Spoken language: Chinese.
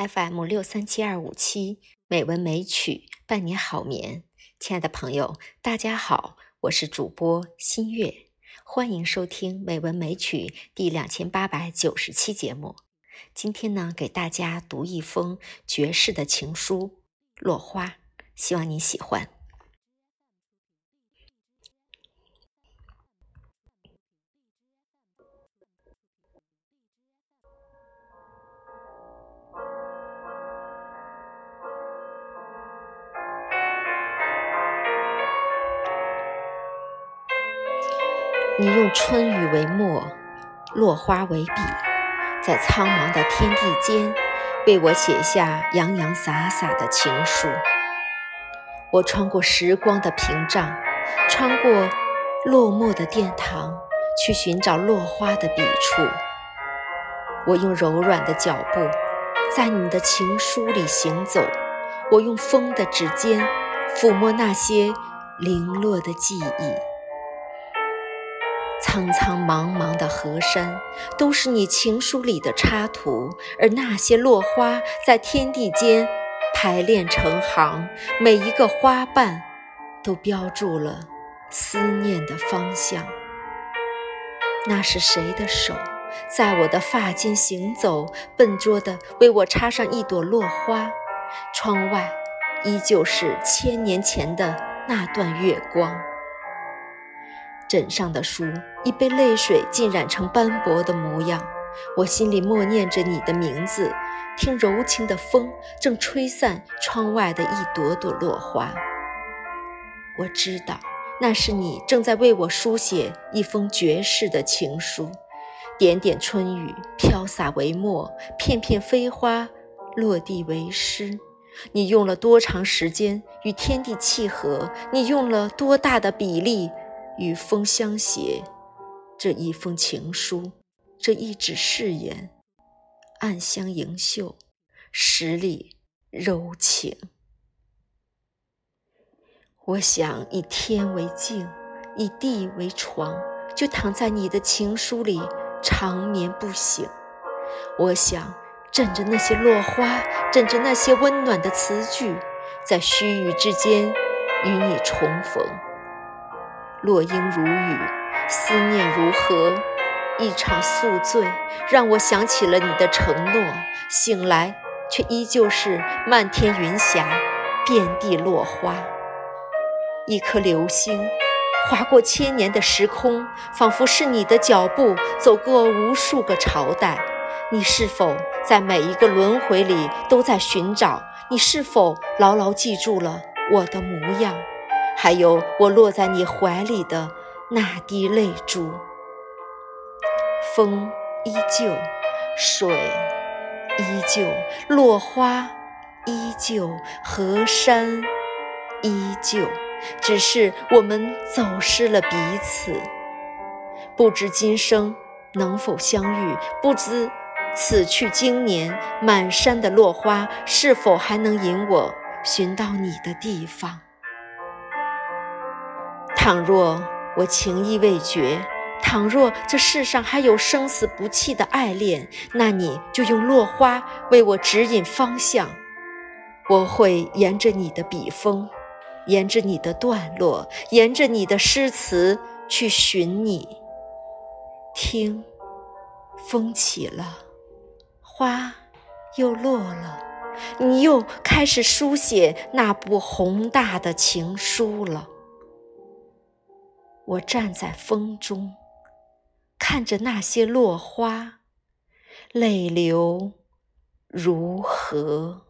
FM 六三七二五七美文美曲伴你好眠，亲爱的朋友，大家好，我是主播新月，欢迎收听美文美曲第两千八百九十期节目。今天呢，给大家读一封绝世的情书《落花》，希望你喜欢。你用春雨为墨，落花为笔，在苍茫的天地间，为我写下洋洋洒洒的情书。我穿过时光的屏障，穿过落寞的殿堂，去寻找落花的笔触。我用柔软的脚步，在你的情书里行走。我用风的指尖，抚摸那些零落的记忆。苍苍茫茫的河山，都是你情书里的插图，而那些落花在天地间排练成行，每一个花瓣都标注了思念的方向。那是谁的手，在我的发间行走，笨拙地为我插上一朵落花？窗外依旧是千年前的那段月光。枕上的书已被泪水浸染成斑驳的模样，我心里默念着你的名字，听柔情的风正吹散窗外的一朵朵落花。我知道，那是你正在为我书写一封绝世的情书，点点春雨飘洒为墨，片片飞花落地为诗。你用了多长时间与天地契合？你用了多大的比例？与风相携，这一封情书，这一纸誓言，暗香盈袖，十里柔情。我想以天为镜，以地为床，就躺在你的情书里长眠不醒。我想枕着那些落花，枕着那些温暖的词句，在须臾之间与你重逢。落英如雨，思念如何？一场宿醉，让我想起了你的承诺。醒来，却依旧是漫天云霞，遍地落花。一颗流星，划过千年的时空，仿佛是你的脚步走过无数个朝代。你是否在每一个轮回里都在寻找？你是否牢牢记住了我的模样？还有我落在你怀里的那滴泪珠，风依旧，水依旧，落花依旧，河山依旧，只是我们走失了彼此。不知今生能否相遇，不知此去经年，满山的落花是否还能引我寻到你的地方。倘若我情意未绝，倘若这世上还有生死不弃的爱恋，那你就用落花为我指引方向。我会沿着你的笔锋，沿着你的段落，沿着你的诗词去寻你。听，风起了，花又落了，你又开始书写那部宏大的情书了。我站在风中，看着那些落花，泪流如何？